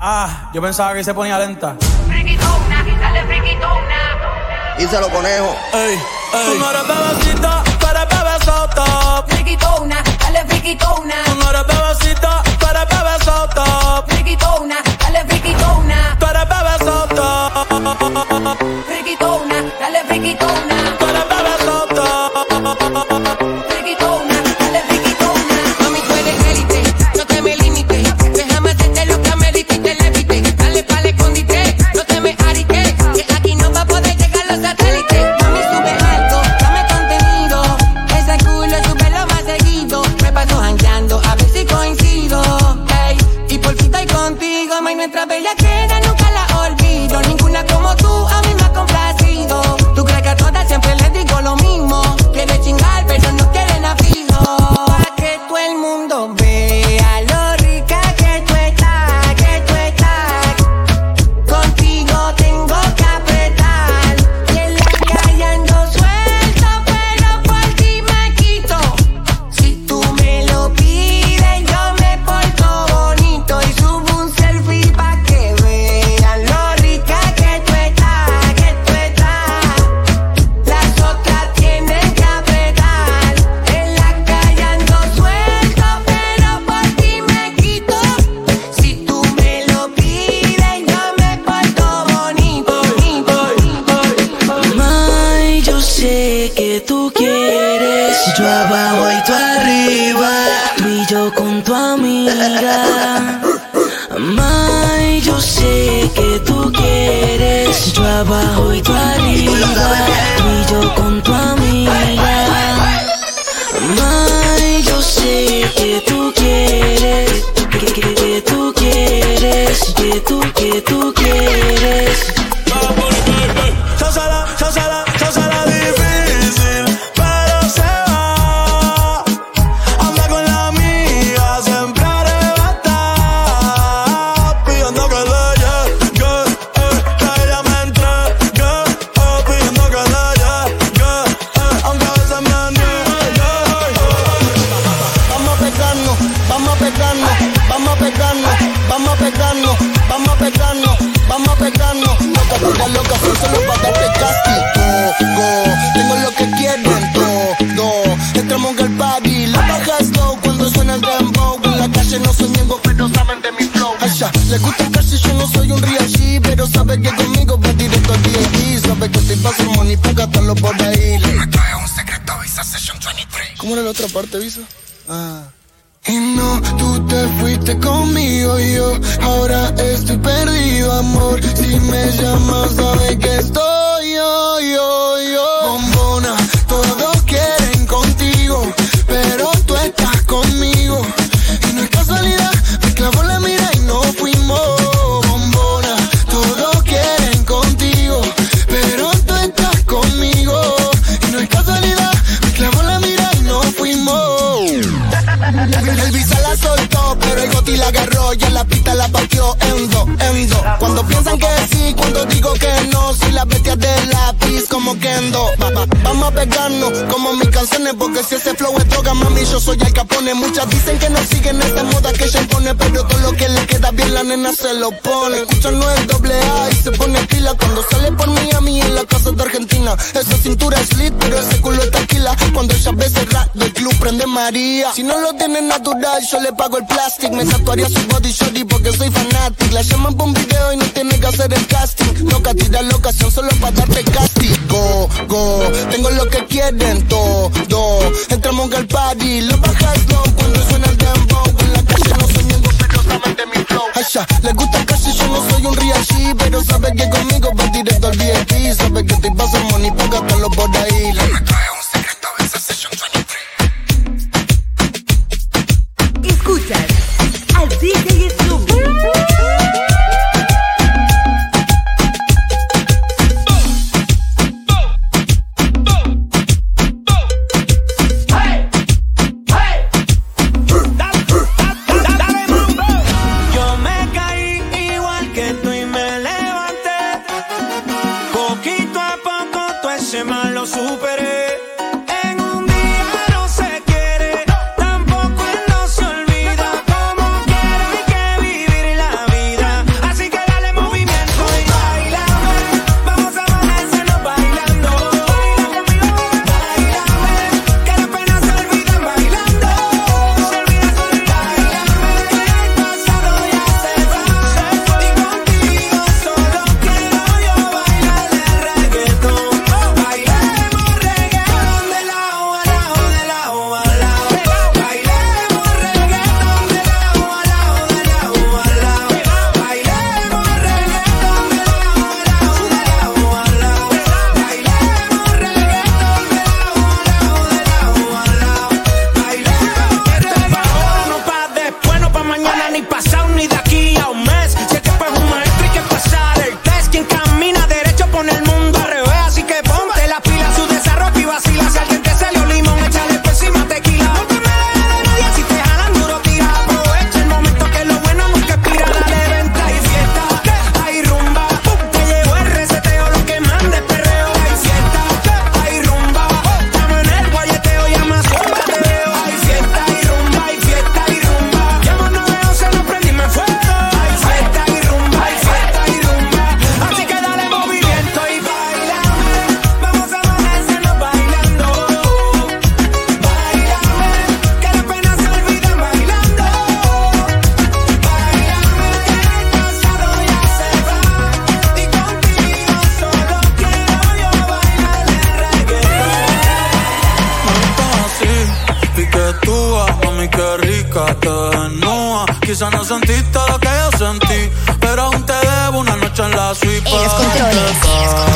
ah, yo pensaba que se ponía lenta. Díselo, conejo. Ey, ey. Tú no eres bebecita, tú eres bebesota. Friquitona, dale friquitona. Tú no eres bebecita, tú eres bebesota. Friquitona, dale friquitona. Tú eres bebesota. Friquitona, dale friquitona. como mis canciones porque si ese flow es droga mami yo soy el capone. Muchas dicen que no siguen esta moda que ella impone pero todo lo que le queda bien la nena se lo pone. Escucha no es doble A y se pone pila cuando sale por Miami en la casa de Argentina. Esa cintura es lit pero ese culo es tranquila cuando ella ve cerrar del club prende María. Si no lo tiene natural yo le pago el plastic me tatuaría su body shorty porque soy fanatic la llaman por un video y no tiene que hacer el casting. Loca tira la ocasión solo para darte casting. Go go tengo lo que quieren todo. Entramos al party, lo baja el cuando suena el dembow. En la calle no soy ningún de mi flow. Aisha, les gusta casi yo no soy un real G, pero saben que conmigo va directo al VIP. Saben que te pasa money, págatelo por ahí. La Quizás no sentiste lo que yo sentí Pero aún te debo una noche en la suite Ey, descontroles, Pa' ey, descontroles. hablar,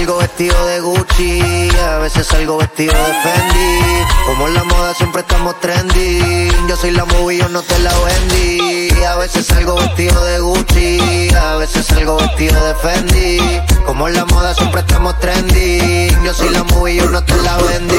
salgo vestido de Gucci, a veces salgo vestido de Fendi. Como en la moda siempre estamos trendy. Yo soy la movie, yo no te la vendí. A veces salgo vestido de Gucci, a veces salgo vestido de Fendi. Como en la moda siempre estamos trendy. Yo soy la movie, yo no te la vendí.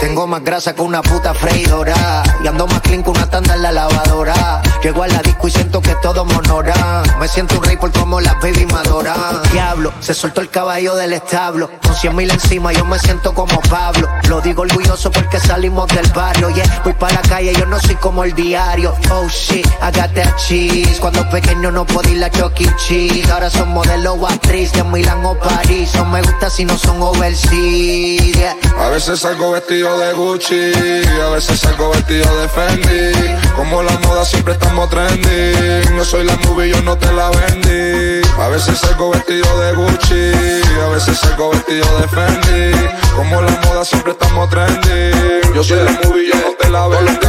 Tengo más grasa que una puta freidora. Y ando más clean que una tanda en la lavadora. Llego a la disco y siento que todo me honora. Me siento un rey por como las baby me adoran. Diablo, se soltó el caballo del establo. Con cien mil encima yo me siento como Pablo. Lo digo orgulloso porque salimos del barrio. Yeah, voy para la calle, yo no soy como el diario. Oh shit, I that cheese. Cuando pequeño no podía ir a E. Cheese. Ahora son modelo o actriz de Milán o París. No me gusta si no son overseas. yeah. A veces salgo vestido de Gucci, a veces salgo vestido de Fendi. Como la moda siempre estamos trendy. Yo soy la movie, yo no te la vendí. A veces salgo vestido de Gucci, a veces salgo vestido de Fendi. Como la moda siempre estamos trendy. Yo soy la movie, yo no te la vendí.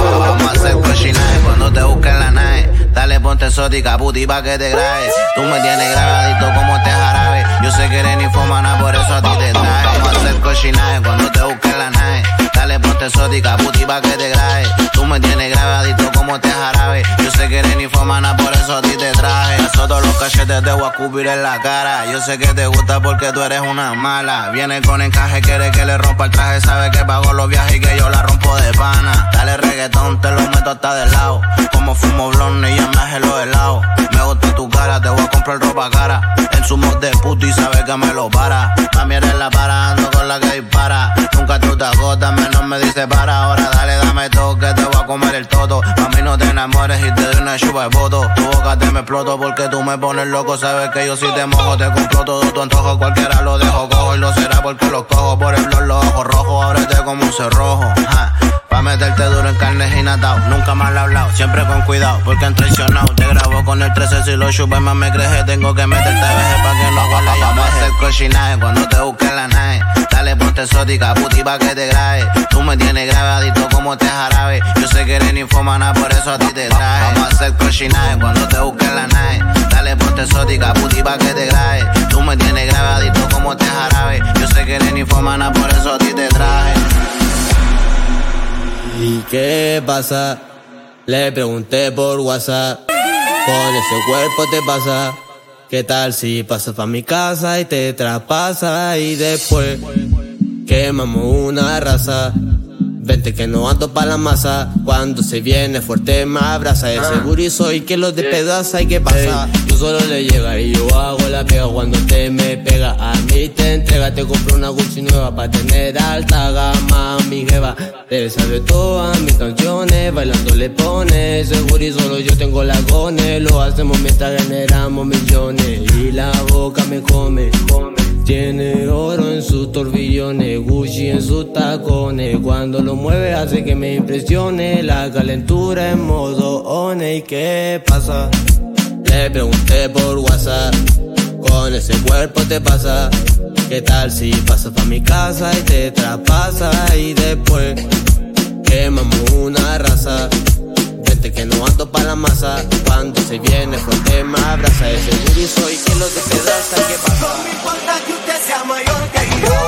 Vamos a hacer cochinaje cuando te busquen la nave. Dale ponte exótica, puti pa' que te grabe. Tú me tienes grabadito como este jarabe. Yo sé que eres ninfomana, por eso a ti te traje. Vamos a hacer cochinaje cuando te busquen la nave. Dale ponte exótica, puti pa' que te grabe. Tú me tienes grabadito como este jarabe. Yo sé que eres ninfomana, por eso a ti te traje. Eso todos los cachetes te voy a escupir en la cara. Yo sé que te gusta porque tú eres una mala. Viene con encaje, quiere que le rompa el traje. Sabe que pago los viajes y que yo la rompo de pana. Dale reggaetón, te lo meto hasta del lado. Como fumo blonde y ya me hace los helados. Me gusta tu cara, te voy a comprar ropa cara. En su mod de puto y sabe que me lo para. Mami eres la para, ando con la que dispara. Nunca tú te agotas, menos me dice para. Ahora dale, dame todo, que te voy a comer el toto. Mami, no te enamores y te doy una chupa de voto. Tu boca te me exploto porque tú me pones loco. Sabes que yo si te mojo, te compro todo tu antojo. Cualquiera lo dejo cojo y lo será porque lo cojo. Por el blog, los ojos rojos, ábrete como un cerrojo. Ja. Pa' meterte duro en carne y natao. Nunca he hablado, siempre con cuidado, porque han traicionado. Te grabo con el 13 si lo chupes más me crees. Tengo que meterte veje pa' que no huela ya Vamos a hacer cochinaje cuando te busquen la nave. Ponte exótica, puti pa' que te grabe. Tú me tienes grabadito como este jarabe. Yo sé que eres ninfomana, por eso a ti te traje. Vamos a hacer cochinaje cuando te busquen la nave. Dale ponte exótica, puti pa' que te grabe. Tú me tienes grabadito como este jarabe. Yo sé que eres ninfomana, por eso a ti te traje. ¿Y qué pasa? Le pregunté por WhatsApp. Con ese cuerpo te pasa. ¿Qué tal si pasas pa' mi casa y te traspasa? Y después quemamos una raza. Vente que no ando pa' la masa. Cuando se viene fuerte me abraza. Ese gurizo y que lo despedaza. ¿Y qué pasa? Yo solo le llega y yo hago la pega cuando te me pega. A mí te entrega, te compro una Gucci nueva para tener alta gama, mi jeva. Te sabe todas mis canciones, bailando le pone. Seguro y solo yo tengo la gone. Lo hacemos mientras generamos millones. Y la boca me come, come. Tiene oro en sus torbillones, Gucci en sus tacones. Cuando lo mueve hace que me impresione. La calentura en modo one. ¿Y qué pasa? Le pregunté por WhatsApp. Con ese cuerpo te pasa. ¿Qué tal si pasas pa' mi casa y te traspasa? Y después quemamos una raza. Vente que no ando pa' la masa. Cuando se viene fuerte me abraza. Ese booty soy quien lo despedaza. ¿Qué pasa? Mayor que yo.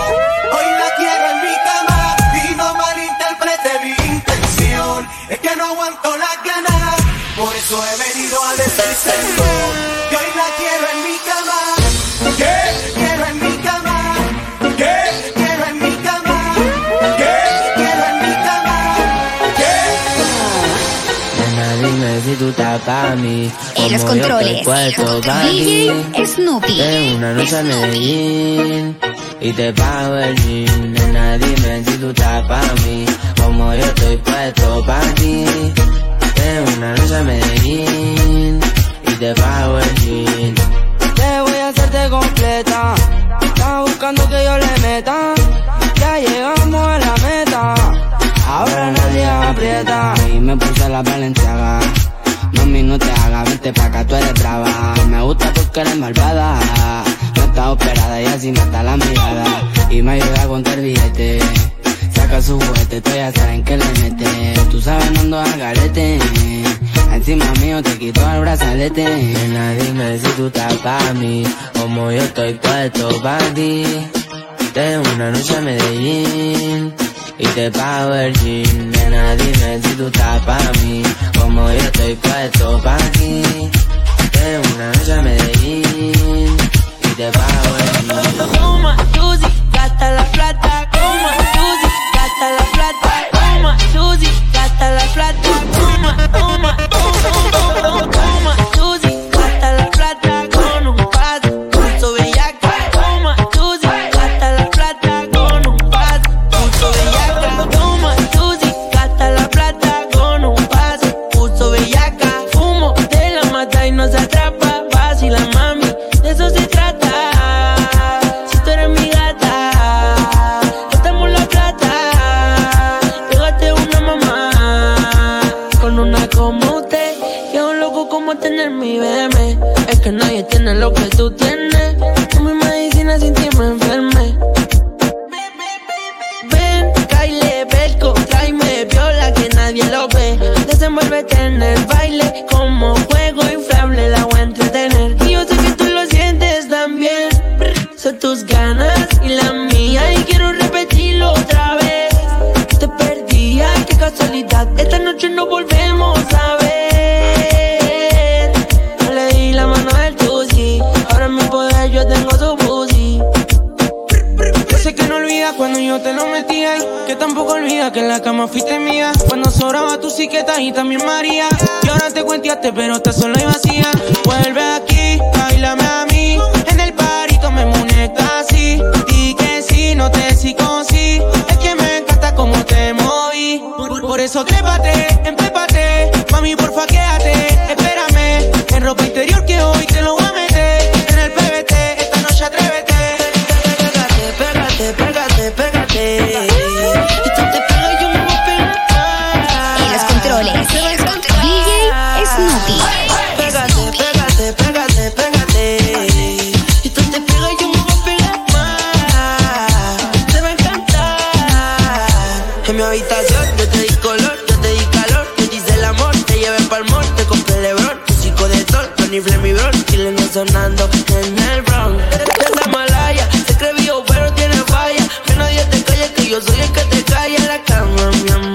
Hoy la quiero en mi cama y no malinterprete mi intención. Es que no aguanto las ganas, por eso he venido a decírselo. Que tú estás pa' mí. En los controles, estoy puesto pa' ti. DJ Snoopy. De una noche a Medellín y te pago el jean. Nena, dime si tú estás pa' mí. Como yo estoy puesto pa' ti. De una noche a Medellín y te pago el jean. Te voy a hacerte completa. Estás buscando que yo le meta. Ya llegamos a la meta. Ahora nadie aprieta. Y me puse la valenciaga. Mami, no te hagas, vente pa' acá, tú eres brava. Me gusta porque eres malvada. No estás operada y así mata la mirada. Y me ayuda a contar billetes. Saca su juguete, tú ya saben que le mete. Tú sabes, no ando al garete. Encima mío te quito el brazalete. Nena, dime si tú estás pa' mí. Como yo estoy puesto pa' ti. De una noche a Medellín y te pago el jean. Nena, dime si tú estás pa' mí, como yo estoy puesto pa' ti. De una noche a Medellín y te pago el jean. Toma, Susi, gasta la plata. Toma, te lo metía y que tampoco olvidas que en la cama fuiste mía. Cuando sobraba tu siqueta y también María. Y ahora te cuenteaste, pero estás sola y vacía. Vuelve aquí, bailame a mí. En el parito me muñeca así. Di que sí, no te sigo sí. Es que me encanta cómo te moví. Por, eso trépate, empépate. Mami, porfa, quédate. Yo soy el que te calla en la cama, mi amor.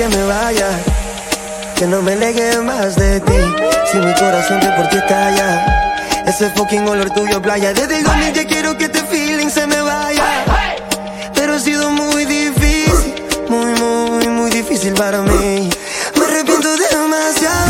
que me vaya, que no me alegue más de ti. Si mi corazón que por ti estalla, ese fucking olor tuyo playa. Desde Golden ya quiero que este feeling se me vaya, pero ha sido muy difícil, muy muy muy difícil para mí. Me arrepiento demasiado.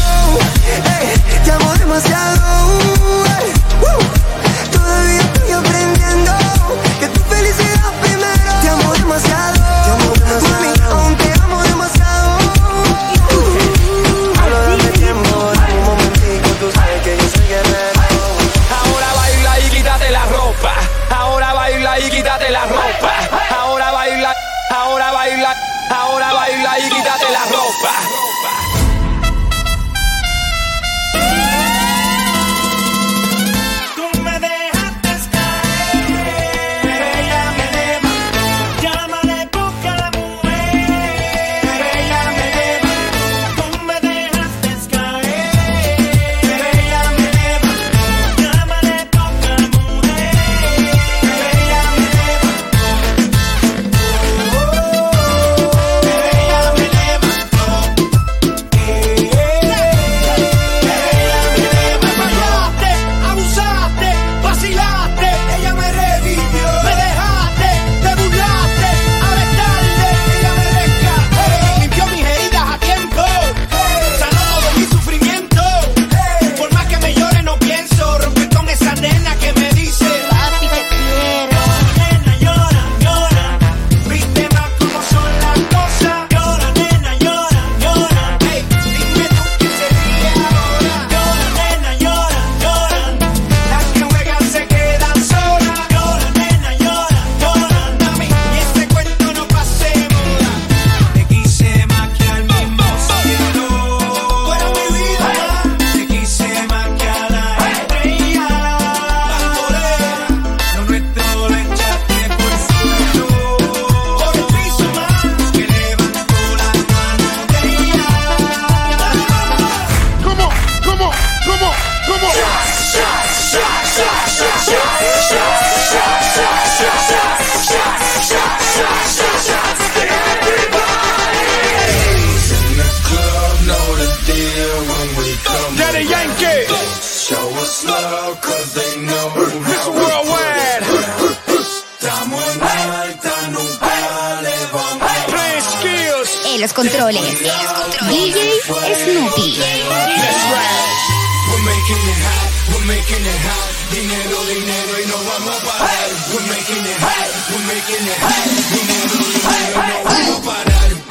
los controles. DJ Snoopy. Dinero, dinero y no vamos a parar. We're making it hot, we're making it hot. Dinero, dinero y no vamos a parar.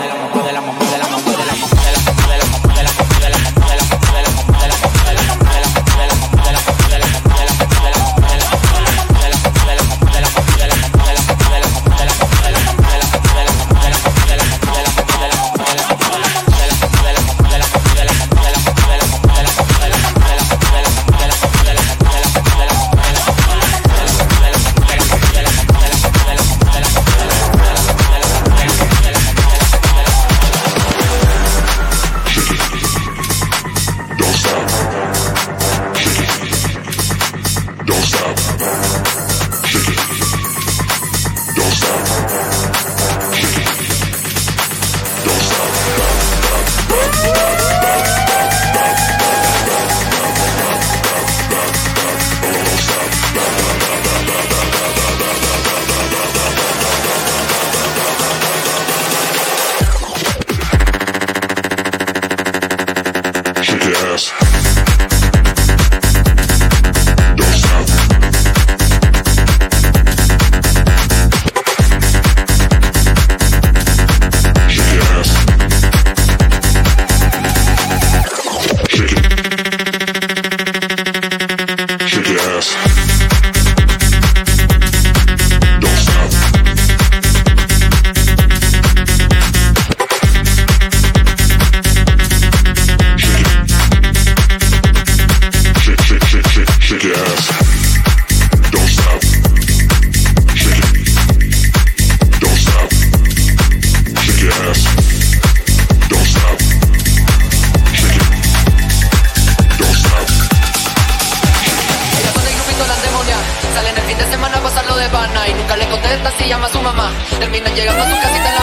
Terminan llegando a su casita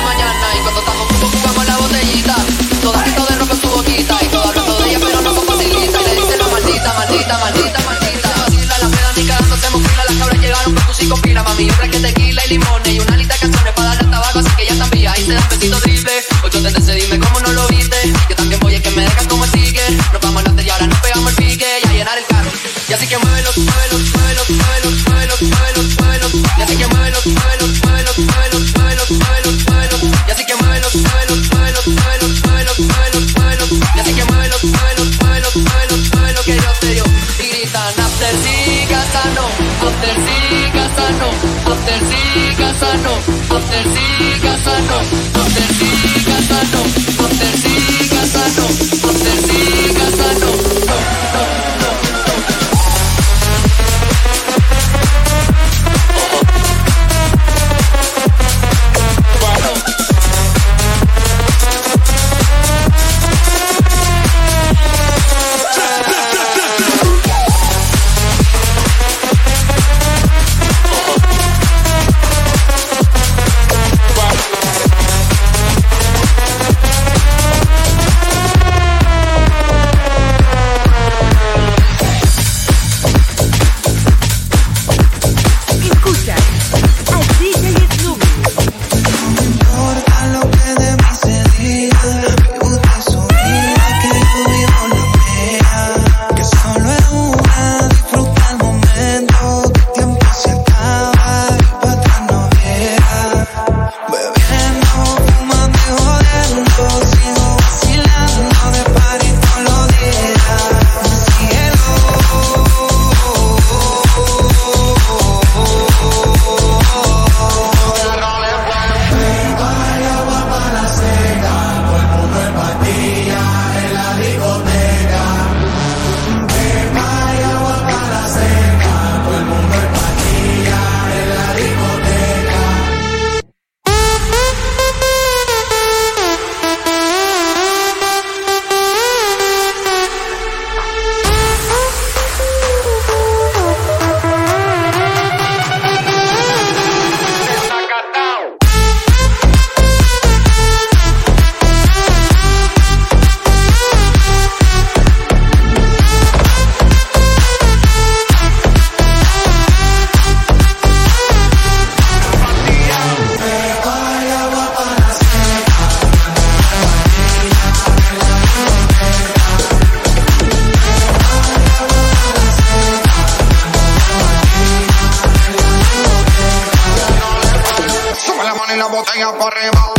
no te sigas, no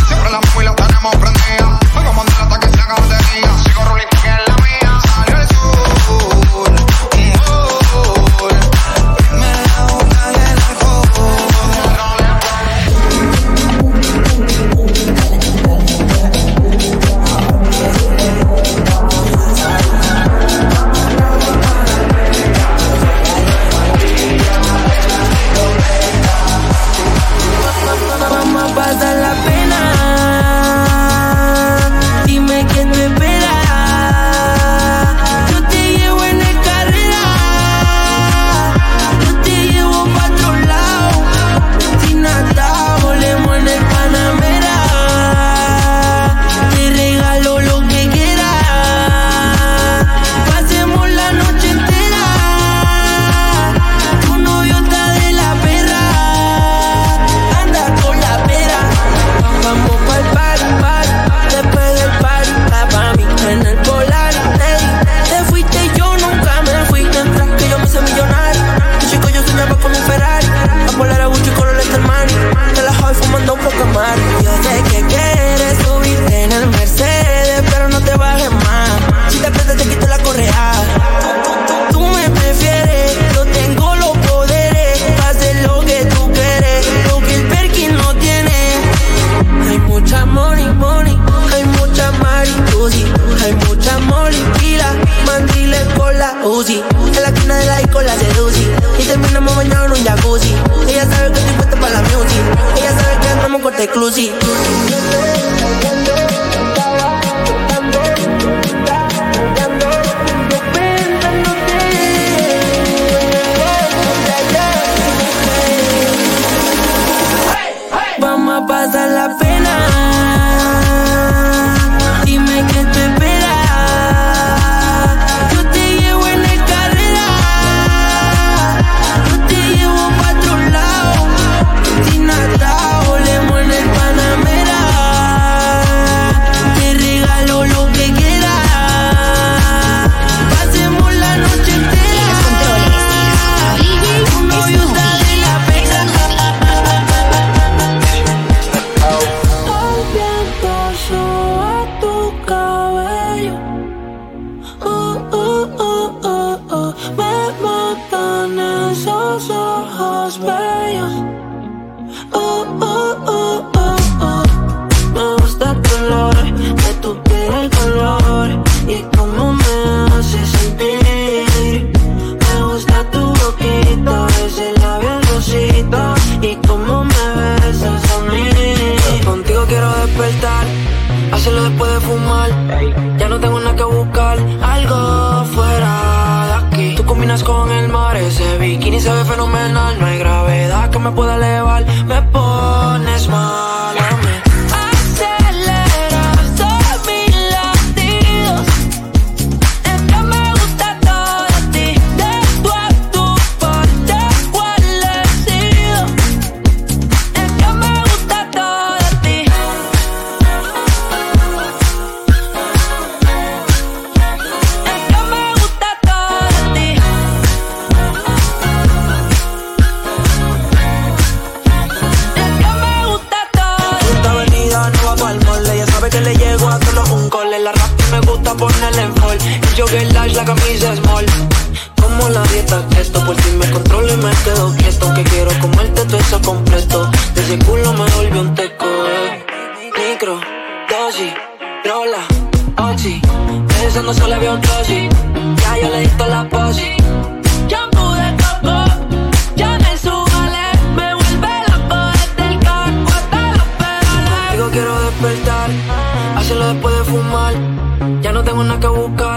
Siempre la móvil la tenemos prendida.